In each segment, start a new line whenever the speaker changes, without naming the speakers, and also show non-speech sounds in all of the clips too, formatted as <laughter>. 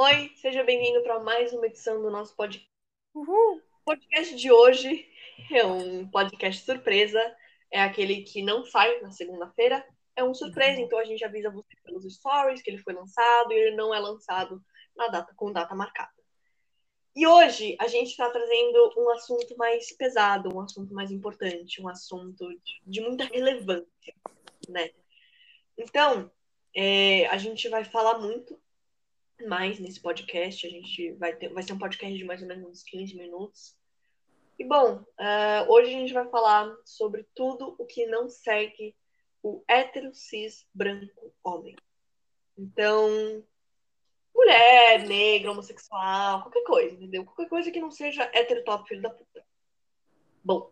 Oi, seja bem-vindo para mais uma edição do nosso podcast.
Uhul.
O podcast de hoje é um podcast surpresa, é aquele que não sai na segunda-feira, é um surpresa, então a gente avisa você pelos stories que ele foi lançado e ele não é lançado na data com data marcada. E hoje a gente está trazendo um assunto mais pesado, um assunto mais importante, um assunto de muita relevância, né? Então, é, a gente vai falar muito mais nesse podcast. A gente vai ter, vai ser um podcast de mais ou menos uns 15 minutos. E bom, uh, hoje a gente vai falar sobre tudo o que não segue o hétero cis branco homem. Então, mulher, negra, homossexual, qualquer coisa, entendeu? Qualquer coisa que não seja hétero top filho da puta. Bom,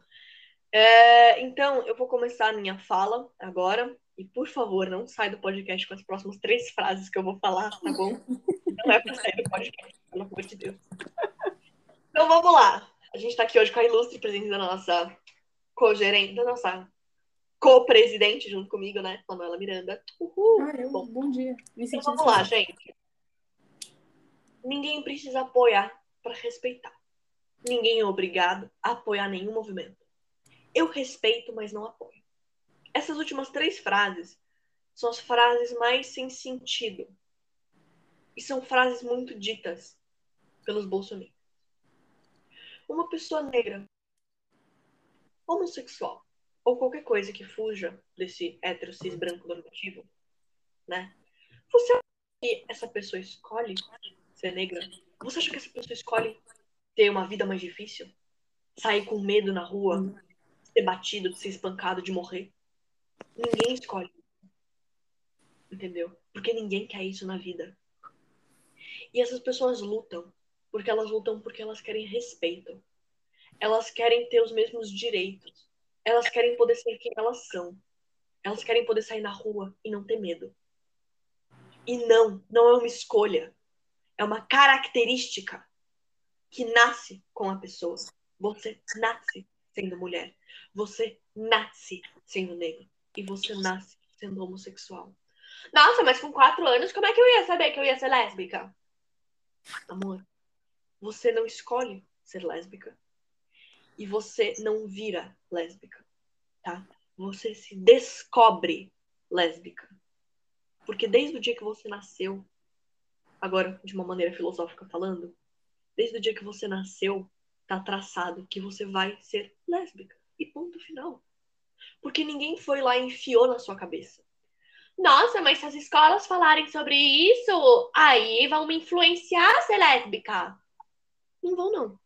é, então eu vou começar a minha fala agora. E por favor, não sai do podcast com as próximas três frases que eu vou falar, tá bom? Não é pra sair do podcast, pelo amor de Deus. Então vamos lá. A gente tá aqui hoje com a ilustre presença da nossa co-gerente, da nossa co-presidente junto comigo, né? Manuela Miranda.
Uhul! Ah, bom, bom dia.
Então vamos lá, gente. Ninguém precisa apoiar para respeitar. Ninguém é obrigado a apoiar nenhum movimento. Eu respeito, mas não apoio. Essas últimas três frases são as frases mais sem sentido. E são frases muito ditas pelos bolsonaristas. Uma pessoa negra, homossexual, ou qualquer coisa que fuja desse hétero cis branco normativo, né? Você acha que essa pessoa escolhe ser negra? Você acha que essa pessoa escolhe ter uma vida mais difícil? Sair com medo na rua? Ser batido, ser espancado, de morrer? Ninguém escolhe. Entendeu? Porque ninguém quer isso na vida. E essas pessoas lutam. Porque elas lutam porque elas querem respeito. Elas querem ter os mesmos direitos. Elas querem poder ser quem elas são. Elas querem poder sair na rua e não ter medo. E não, não é uma escolha. É uma característica que nasce com a pessoa. Você nasce sendo mulher. Você nasce sendo negro e você nasce sendo homossexual. Nossa, mas com quatro anos, como é que eu ia saber que eu ia ser lésbica? Amor, você não escolhe ser lésbica. E você não vira lésbica, tá? Você se descobre lésbica. Porque desde o dia que você nasceu, agora de uma maneira filosófica falando, desde o dia que você nasceu, tá traçado que você vai ser lésbica. E ponto final. Porque ninguém foi lá e enfiou na sua cabeça. Nossa, mas se as escolas falarem sobre isso, aí vão me influenciar a ser lésbica. Não vão, não.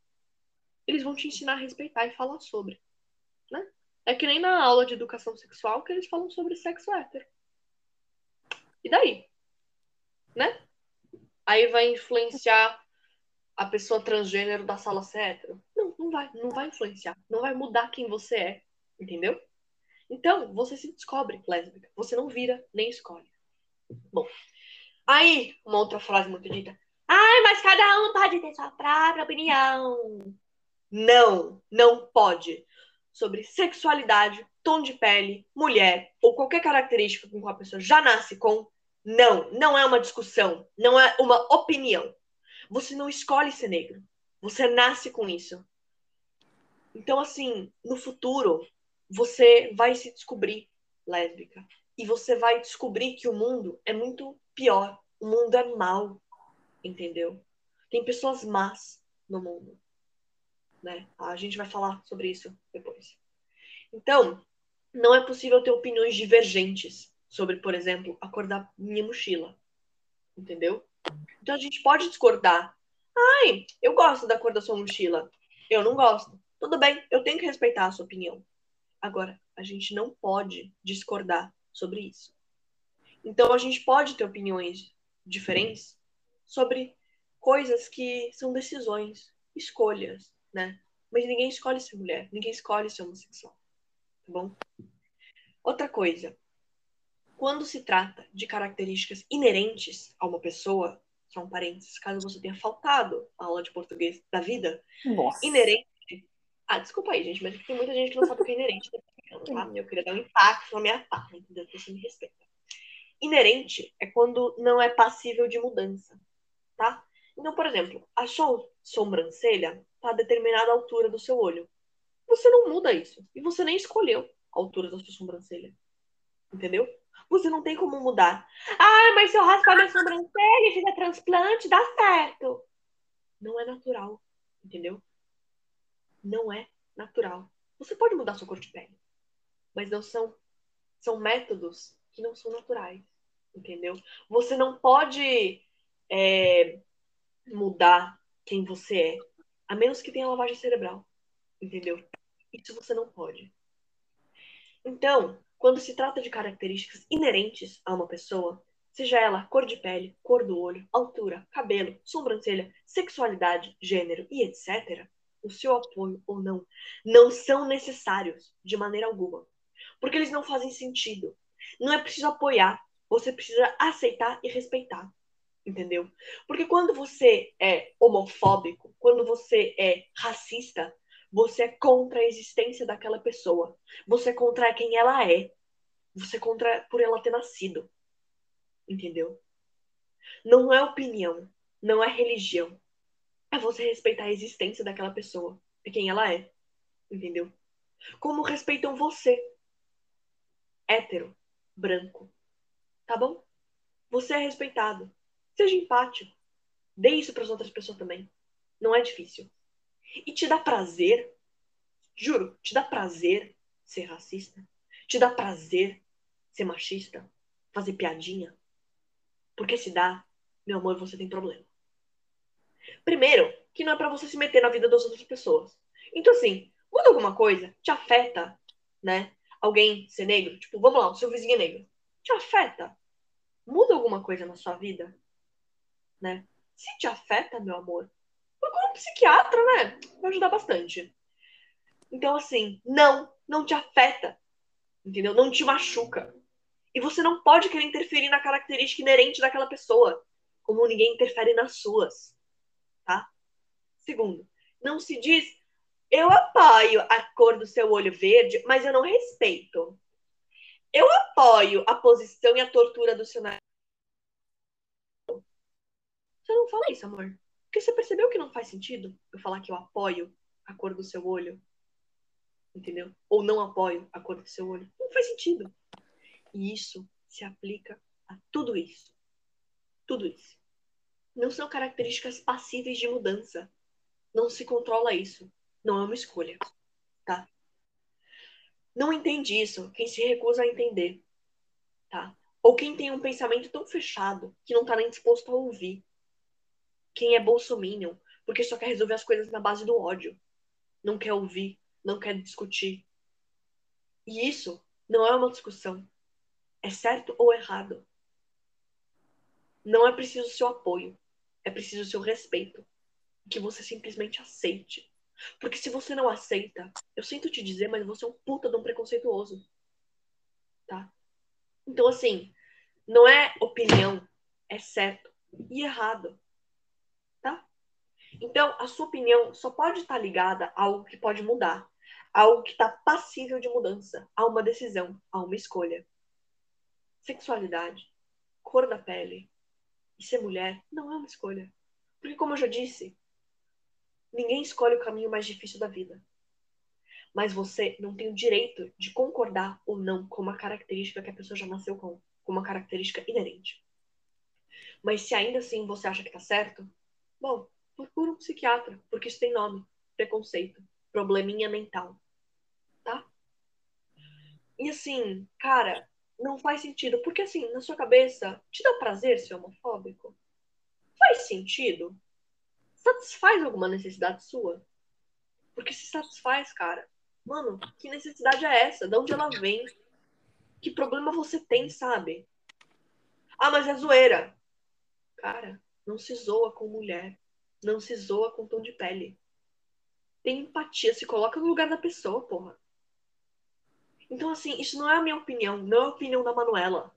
Eles vão te ensinar a respeitar e falar sobre. Né? É que nem na aula de educação sexual que eles falam sobre sexo hétero. E daí? Né? Aí vai influenciar a pessoa transgênero da sala ser hétero? Não, não vai. Não vai influenciar. Não vai mudar quem você é. Entendeu? Então, você se descobre lésbica. Você não vira nem escolhe. Bom, aí, uma outra frase muito dita. Ai, mas cada um pode ter sua própria opinião. Não, não pode. Sobre sexualidade, tom de pele, mulher ou qualquer característica com que a pessoa já nasce com, não, não é uma discussão, não é uma opinião. Você não escolhe ser negro. Você nasce com isso. Então, assim, no futuro, você vai se descobrir lésbica. E você vai descobrir que o mundo é muito pior. O mundo é mau, entendeu? Tem pessoas más no mundo. Né? A gente vai falar sobre isso depois. Então, não é possível ter opiniões divergentes sobre, por exemplo, a cor da minha mochila. Entendeu? Então a gente pode discordar. Ai, eu gosto da cor da sua mochila. Eu não gosto. Tudo bem, eu tenho que respeitar a sua opinião. Agora, a gente não pode discordar sobre isso. Então, a gente pode ter opiniões diferentes sobre coisas que são decisões, escolhas, né? Mas ninguém escolhe ser mulher, ninguém escolhe ser homossexual, tá bom? Outra coisa, quando se trata de características inerentes a uma pessoa, só um parênteses, caso você tenha faltado a aula de português da vida,
Nossa.
inerente ah, desculpa aí, gente, mas tem muita gente que não sabe o que é inerente, tá? Eu queria dar um impacto na minha fala, entendeu? Então você me respeita. Inerente é quando não é passível de mudança, tá? Então, por exemplo, a sua sobrancelha está a determinada altura do seu olho. Você não muda isso. E você nem escolheu a altura da sua sobrancelha. Entendeu? Você não tem como mudar. Ah, mas se eu raspar minha sobrancelha e fizer transplante, dá certo. Não é natural. Entendeu? Não é natural. Você pode mudar sua cor de pele. Mas não são. São métodos que não são naturais. Entendeu? Você não pode é, mudar quem você é. A menos que tenha lavagem cerebral. Entendeu? Isso você não pode. Então, quando se trata de características inerentes a uma pessoa, seja ela cor de pele, cor do olho, altura, cabelo, sobrancelha, sexualidade, gênero e etc., o seu apoio ou não não são necessários de maneira alguma. Porque eles não fazem sentido. Não é preciso apoiar, você precisa aceitar e respeitar. Entendeu? Porque quando você é homofóbico, quando você é racista, você é contra a existência daquela pessoa. Você é contra quem ela é. Você é contra por ela ter nascido. Entendeu? Não é opinião. Não é religião. É você respeitar a existência daquela pessoa. É quem ela é. Entendeu? Como respeitam você. Hétero. Branco. Tá bom? Você é respeitado. Seja empático. Dê isso para as outras pessoas também. Não é difícil. E te dá prazer, juro, te dá prazer ser racista? Te dá prazer ser machista? Fazer piadinha? Porque se dá, meu amor, você tem problema. Primeiro, que não é para você se meter na vida das outras pessoas. Então, assim, muda alguma coisa, te afeta, né? Alguém ser negro, tipo, vamos lá, o seu vizinho é negro. Te afeta? Muda alguma coisa na sua vida? Né? Se te afeta, meu amor, procura um psiquiatra, né? Vai ajudar bastante. Então, assim, não, não te afeta. Entendeu? Não te machuca. E você não pode querer interferir na característica inerente daquela pessoa, como ninguém interfere nas suas. Tá? Segundo, não se diz eu apoio a cor do seu olho verde, mas eu não respeito. Eu apoio a posição e a tortura do seu nariz. Você não fala isso, amor. Porque você percebeu que não faz sentido eu falar que eu apoio a cor do seu olho? Entendeu? Ou não apoio a cor do seu olho. Não faz sentido. E isso se aplica a tudo isso. Tudo isso. Não são características passíveis de mudança. Não se controla isso. Não é uma escolha. Tá? Não entende isso quem se recusa a entender. Tá? Ou quem tem um pensamento tão fechado que não tá nem disposto a ouvir quem é bolsominion, porque só quer resolver as coisas na base do ódio. Não quer ouvir, não quer discutir. E isso não é uma discussão. É certo ou errado. Não é preciso seu apoio. É preciso seu respeito. Que você simplesmente aceite. Porque se você não aceita, eu sinto te dizer, mas você é um puta de um preconceituoso. Tá? Então, assim, não é opinião, é certo e errado. Então, a sua opinião só pode estar ligada a algo que pode mudar, algo que está passível de mudança, a uma decisão, a uma escolha. Sexualidade, cor da pele e ser mulher não é uma escolha. Porque, como eu já disse, ninguém escolhe o caminho mais difícil da vida. Mas você não tem o direito de concordar ou não com uma característica que a pessoa já nasceu com, com uma característica inerente. Mas se ainda assim você acha que está certo, bom, procura um psiquiatra, porque isso tem nome: preconceito, probleminha mental. Tá? E assim, cara, não faz sentido. Porque assim, na sua cabeça, te dá prazer ser homofóbico? Faz sentido? Satisfaz alguma necessidade sua? Porque se satisfaz, cara. Mano, que necessidade é essa? De onde ela vem? Que problema você tem, sabe? Ah, mas é zoeira. Cara, não se zoa com mulher. Não se zoa com tom de pele. Tem empatia, se coloca no lugar da pessoa, porra. Então, assim, isso não é a minha opinião, não é a opinião da Manuela.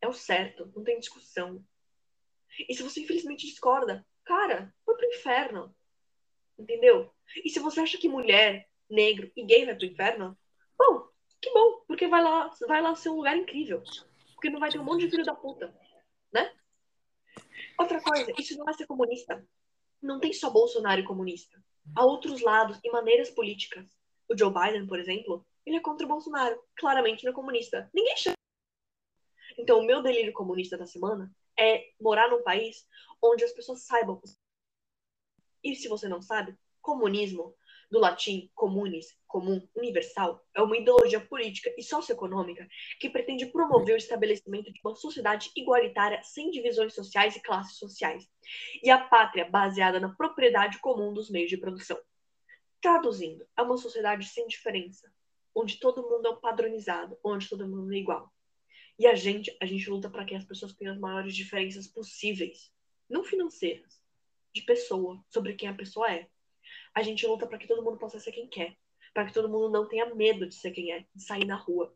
É o certo, não tem discussão. E se você infelizmente discorda, cara, vai pro inferno. Entendeu? E se você acha que mulher, negro e gay vai pro inferno, bom, que bom, porque vai lá, vai lá ser um lugar incrível. Porque não vai ter um monte de filho da puta, né? Outra coisa, isso não é ser comunista. Não tem só Bolsonaro comunista. Há outros lados e maneiras políticas. O Joe Biden, por exemplo, ele é contra o Bolsonaro. Claramente não é comunista. Ninguém chama. Então, o meu delírio comunista da semana é morar num país onde as pessoas saibam. E se você não sabe, comunismo, do latim comunis, comum, universal, é uma ideologia política e socioeconômica que pretende promover o estabelecimento de uma sociedade igualitária sem divisões sociais e classes sociais, e a pátria baseada na propriedade comum dos meios de produção. Traduzindo, é uma sociedade sem diferença, onde todo mundo é padronizado, onde todo mundo é igual. E a gente, a gente luta para que as pessoas tenham as maiores diferenças possíveis, não financeiras, de pessoa, sobre quem a pessoa é. A gente luta para que todo mundo possa ser quem quer, para que todo mundo não tenha medo de ser quem é, de sair na rua.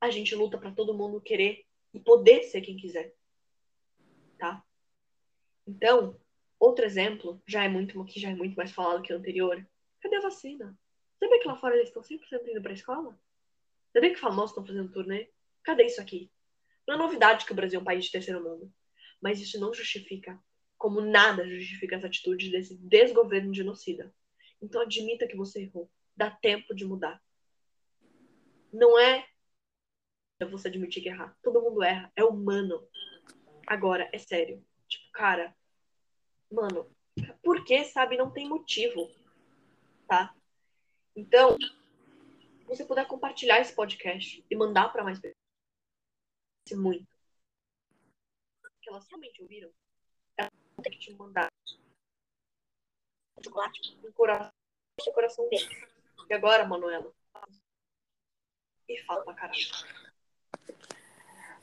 A gente luta para todo mundo querer e poder ser quem quiser. Tá? Então, outro exemplo, já é muito que já é muito mais falado que o anterior. Cadê a vacina? Sabia que lá fora eles estão 100% indo para a escola? Sabia que famosos estão fazendo turnê? Cadê isso aqui? Não é novidade que o Brasil é um país de terceiro mundo. Mas isso não justifica, como nada justifica as atitudes desse desgoverno genocida. Então admita que você errou. Dá tempo de mudar. Não é você admitir que errar. Todo mundo erra. É humano. Agora, é sério. Tipo, cara, mano, por que, sabe? Não tem motivo. Tá? Então, se você puder compartilhar esse podcast e mandar para mais pessoas muito. Que elas realmente ouviram. Elas vão ter que te mandar chocolate no coração, no coração dele. E agora, Manuela? E fala pra caralho.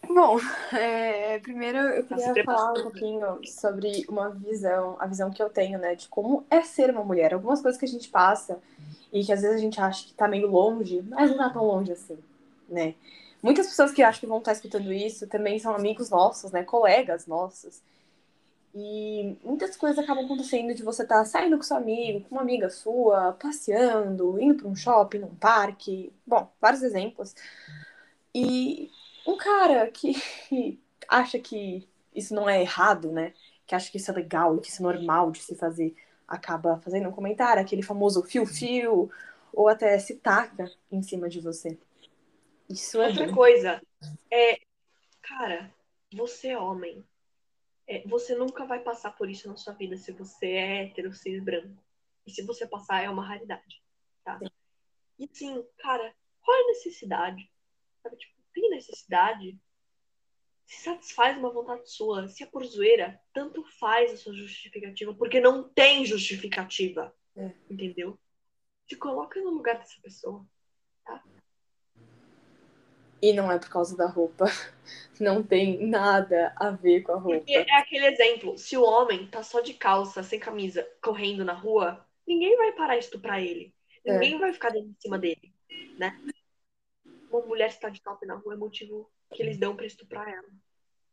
Bom, é, primeiro eu tá queria falar um pouquinho sobre uma visão, a visão que eu tenho, né, de como é ser uma mulher. Algumas coisas que a gente passa e que às vezes a gente acha que tá meio longe, mas não tá tão longe assim, né? Muitas pessoas que acham que vão estar escutando isso também são amigos nossos, né? Colegas nossos. E muitas coisas acabam acontecendo de você estar tá saindo com seu amigo, com uma amiga sua, passeando, indo para um shopping, num parque. Bom, vários exemplos. E um cara que <laughs> acha que isso não é errado, né? Que acha que isso é legal, que isso é normal de se fazer, acaba fazendo um comentário, aquele famoso fio-fio, ou até se taca em cima de você.
Isso é Outra coisa, é, cara, você é homem. É, você nunca vai passar por isso na sua vida se você é hétero, cis, branco. E se você passar, é uma raridade, tá? Sim. E assim, cara, qual é a necessidade? Sabe, tipo, tem necessidade? Se satisfaz uma vontade sua. Se é por zoeira, tanto faz a sua justificativa, porque não tem justificativa. É. Entendeu? Se coloca no lugar dessa pessoa, tá?
E não é por causa da roupa. <laughs> Não tem nada a ver com a roupa. Porque
é aquele exemplo: se o homem tá só de calça, sem camisa, correndo na rua, ninguém vai parar isso pra ele. Ninguém é. vai ficar dentro de cima dele, né? Uma mulher estar de top na rua é motivo que eles dão pra estuprar ela.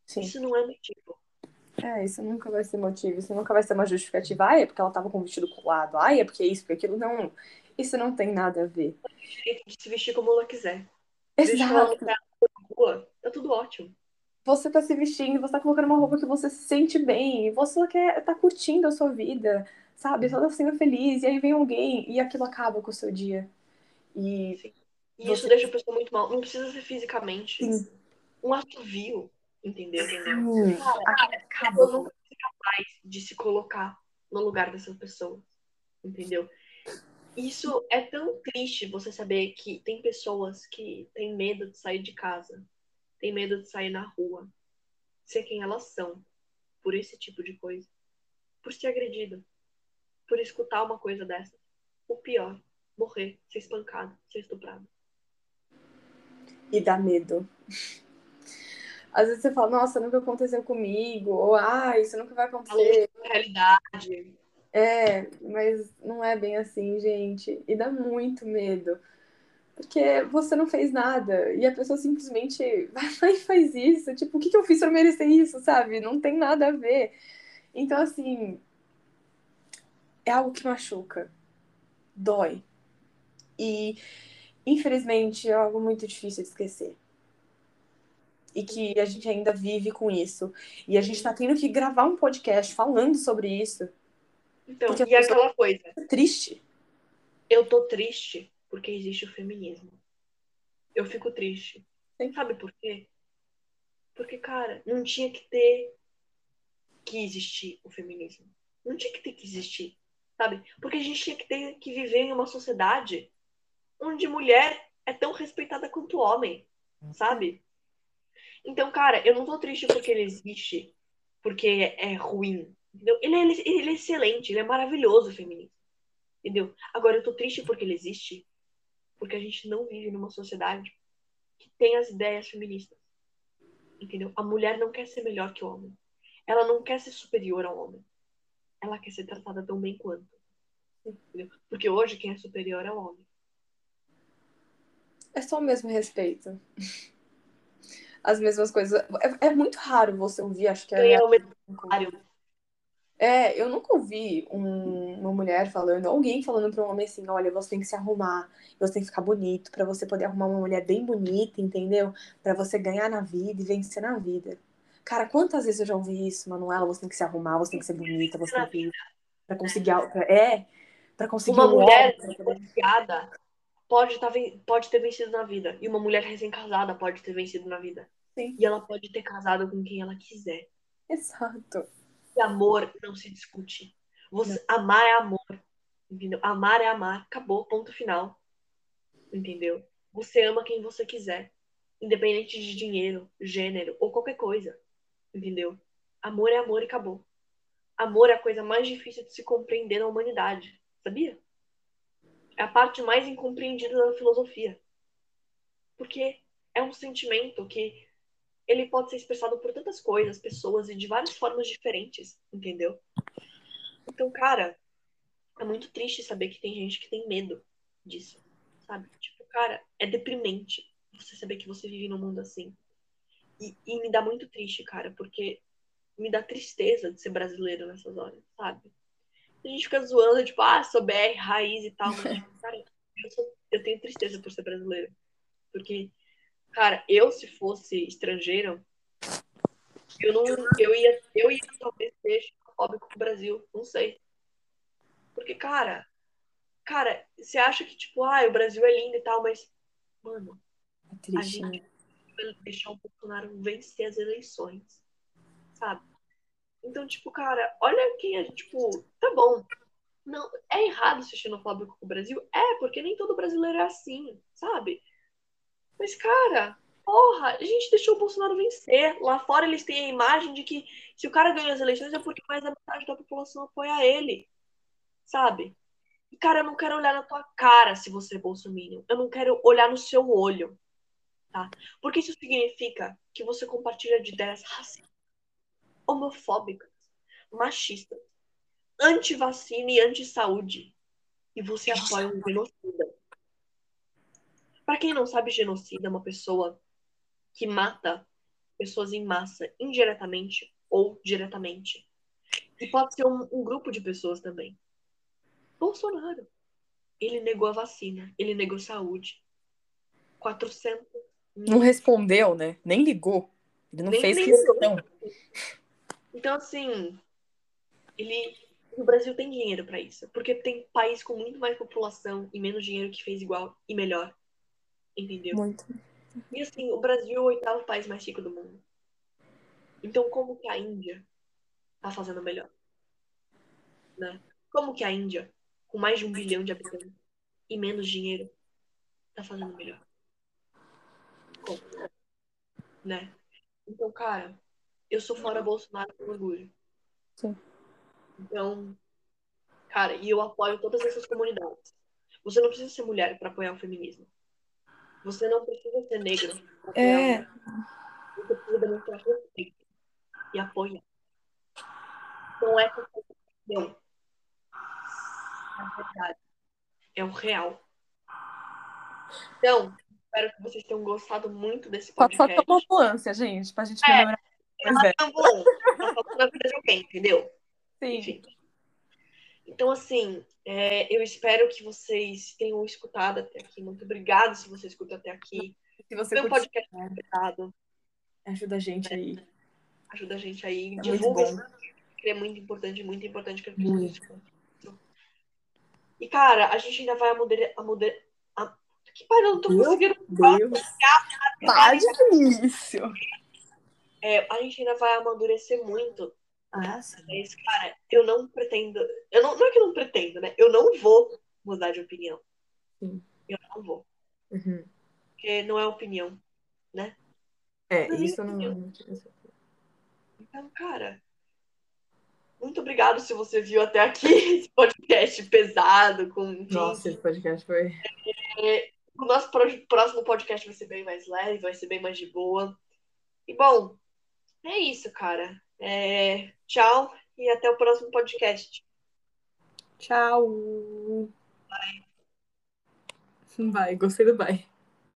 Sim. Isso não é motivo.
É, isso nunca vai ser motivo, isso nunca vai ser uma justificativa. Ai, é porque ela tava com o vestido colado. Ai, é porque isso, porque aquilo. Não, isso não tem nada a ver.
De se vestir como ela quiser.
Exato.
Rua, tá tudo ótimo.
Você tá se vestindo, você tá colocando uma roupa que você se sente bem, você quer tá curtindo a sua vida, sabe? Você tá sendo feliz, e aí vem alguém e aquilo acaba com o seu dia. E,
Sim. E você... isso deixa a pessoa muito mal. Não precisa ser fisicamente. Sim. Um assovio, entendeu? entendeu? Cara, acaba. Eu não ser capaz de se colocar no lugar dessas pessoas, entendeu? Isso é tão triste você saber que tem pessoas que têm medo de sair de casa, têm medo de sair na rua, ser quem elas são, por esse tipo de coisa, por ser agredido, por escutar uma coisa dessa. O pior, morrer, ser espancado, ser estuprado.
E dá medo. Às vezes você fala, nossa, nunca aconteceu comigo, ou ah, isso nunca vai acontecer.
A realidade.
É, mas não é bem assim, gente. E dá muito medo. Porque você não fez nada e a pessoa simplesmente <laughs> vai lá e faz isso. Tipo, o que, que eu fiz pra merecer isso, sabe? Não tem nada a ver. Então, assim, é algo que machuca, dói. E, infelizmente, é algo muito difícil de esquecer. e que a gente ainda vive com isso. E a gente tá tendo que gravar um podcast falando sobre isso.
Então, e aquela coisa.
É triste.
Eu tô triste porque existe o feminismo. Eu fico triste. Sim. Sabe por quê? Porque, cara, não tinha que ter que existir o feminismo. Não tinha que ter que existir, sabe? Porque a gente tinha que ter que viver em uma sociedade onde mulher é tão respeitada quanto homem, sabe? Então, cara, eu não tô triste porque ele existe, porque é ruim, entendeu? Ele é, ele é excelente, ele é maravilhoso o feminismo, entendeu? Agora, eu tô triste porque ele existe, porque a gente não vive numa sociedade que tem as ideias feministas, entendeu? A mulher não quer ser melhor que o homem. Ela não quer ser superior ao homem. Ela quer ser tratada tão bem quanto. Entendeu? Porque hoje quem é superior é o homem.
É só o mesmo respeito. As mesmas coisas. É, é muito raro você ouvir, acho que é.
É o mesmo
é, eu nunca ouvi um, uma mulher falando, alguém falando para um homem assim, olha, você tem que se arrumar, você tem que ficar bonito, para você poder arrumar uma mulher bem bonita, entendeu? Para você ganhar na vida e vencer na vida. Cara, quantas vezes eu já ouvi isso, Manuela? Você tem que se arrumar, você tem que ser bonita, você tem que. Pra conseguir. É, para conseguir.
Uma um mulher divorciada pode, tá, pode ter vencido na vida. E uma mulher recém-casada pode ter vencido na vida.
Sim.
E ela pode ter casado com quem ela quiser.
Exato.
E amor não se discute. Você, amar é amor. Entendeu? Amar é amar. Acabou, ponto final. Entendeu? Você ama quem você quiser. Independente de dinheiro, gênero ou qualquer coisa. Entendeu? Amor é amor e acabou. Amor é a coisa mais difícil de se compreender na humanidade. Sabia? É a parte mais incompreendida da filosofia. Porque é um sentimento que ele pode ser expressado por tantas coisas, pessoas e de várias formas diferentes, entendeu? Então, cara, é muito triste saber que tem gente que tem medo disso, sabe? Tipo, cara, é deprimente você saber que você vive num mundo assim. E, e me dá muito triste, cara, porque me dá tristeza de ser brasileiro nessas horas, sabe? A gente fica zoando, tipo, ah, sou BR, raiz e tal, mas, tipo, cara, eu, sou, eu tenho tristeza por ser brasileiro. Porque Cara, eu se fosse estrangeiro, eu não, eu ia, eu ia talvez ser xenofóbico com o Brasil, não sei. Porque, cara, cara, você acha que, tipo, ah, o Brasil é lindo e tal, mas, mano,
é triste, a
gente
né?
vai deixar o Bolsonaro vencer as eleições, sabe? Então, tipo, cara, olha quem é, tipo, tá bom. Não, é errado ser xenofóbico com o Brasil? É, porque nem todo brasileiro é assim, sabe? Mas, cara, porra, a gente deixou o Bolsonaro vencer. Lá fora eles têm a imagem de que se o cara ganha as eleições é porque mais da metade da população apoia ele. Sabe? E, cara, eu não quero olhar na tua cara se você é bolsominion. Eu não quero olhar no seu olho. Tá? Porque isso significa que você compartilha de ideias racistas, homofóbicas, machistas, anti-vacina e anti-saúde. E você apoia um genocida. Para quem não sabe, genocida é uma pessoa que mata pessoas em massa, indiretamente ou diretamente. E pode ser um, um grupo de pessoas também. Bolsonaro. Ele negou a vacina, ele negou saúde. 400
mil. Não respondeu, né? Nem ligou. Ele não nem, fez questão.
Então, assim, ele. O Brasil tem dinheiro para isso. Porque tem país com muito mais população e menos dinheiro que fez igual e melhor. Entendeu?
Muito.
E assim, o Brasil é o oitavo país mais rico do mundo. Então, como que a Índia tá fazendo melhor? Né? Como que a Índia, com mais de um bilhão de habitantes e menos dinheiro, tá fazendo melhor? Como? Né? Então, cara, eu sou fora Bolsonaro com orgulho.
Sim.
Então, cara, e eu apoio todas essas comunidades. Você não precisa ser mulher para apoiar o feminismo. Você não precisa ser negro.
É.
Você precisa demonstrar respeito e apoiar. Não é não. Na verdade, é o real. Então, espero que vocês tenham gostado muito desse podcast.
Só uma ambulância, gente, pra gente é, melhorar.
É, uma ambulância. Tá faltando a vida de alguém, entendeu?
Sim. Enfim.
Então, assim, é, eu espero que vocês tenham escutado até aqui. Muito obrigada se você escuta até aqui.
Se você
um podcast obrigado.
Ajuda a gente aí.
Ajuda a gente aí.
É
divulga que é muito importante, muito importante pessoas escutem. E, cara, a gente ainda vai a moder... A moder... A... Que pariu, eu não tô
Meu
conseguindo.
Deus. Para isso.
É, a gente ainda vai amadurecer muito.
Ah, sim.
Mas, cara, eu não pretendo. Eu não, não é que eu não pretendo, né? Eu não vou mudar de opinião.
Sim.
Eu não vou.
Uhum.
Porque não é opinião.
É,
Não,
isso eu não.
Então, cara. Muito obrigado se você viu até aqui <laughs> esse podcast pesado, com. enfim,
Nossa, esse podcast foi.
O nosso próximo podcast vai ser bem mais leve, vai ser bem mais de boa. E bom, é isso, cara. É, Tchau e até o próximo podcast.
Tchau. Bye. Vai, gostei do bye.